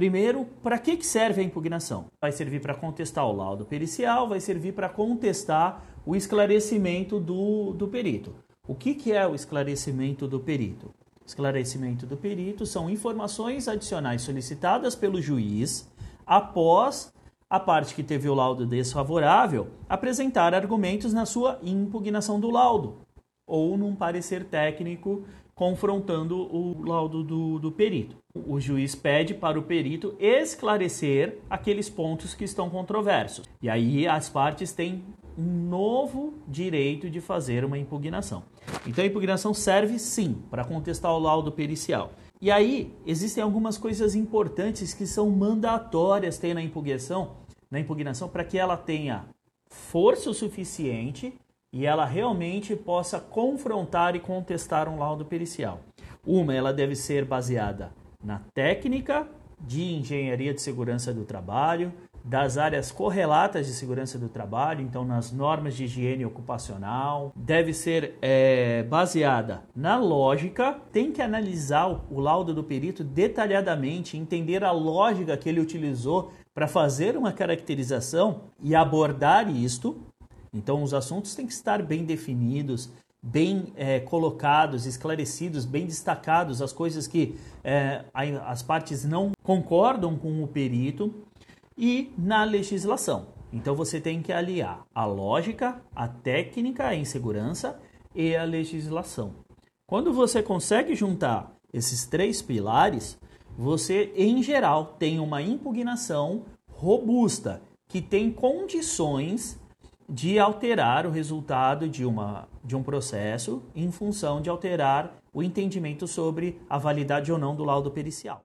Primeiro, para que, que serve a impugnação? Vai servir para contestar o laudo pericial, vai servir para contestar o esclarecimento do, do perito. O que, que é o esclarecimento do perito? Esclarecimento do perito são informações adicionais solicitadas pelo juiz após a parte que teve o laudo desfavorável apresentar argumentos na sua impugnação do laudo ou num parecer técnico confrontando o laudo do, do perito. O juiz pede para o perito esclarecer aqueles pontos que estão controversos. E aí as partes têm um novo direito de fazer uma impugnação. Então a impugnação serve sim para contestar o laudo pericial. E aí existem algumas coisas importantes que são mandatórias ter na impugnação, na impugnação para que ela tenha força o suficiente e ela realmente possa confrontar e contestar um laudo pericial. Uma, ela deve ser baseada na técnica de engenharia de segurança do trabalho, das áreas correlatas de segurança do trabalho, então nas normas de higiene ocupacional, deve ser é, baseada na lógica, tem que analisar o laudo do perito detalhadamente, entender a lógica que ele utilizou para fazer uma caracterização e abordar isto, então, os assuntos têm que estar bem definidos, bem é, colocados, esclarecidos, bem destacados, as coisas que é, as partes não concordam com o perito e na legislação. Então, você tem que aliar a lógica, a técnica em segurança e a legislação. Quando você consegue juntar esses três pilares, você, em geral, tem uma impugnação robusta que tem condições de alterar o resultado de, uma, de um processo em função de alterar o entendimento sobre a validade ou não do laudo pericial.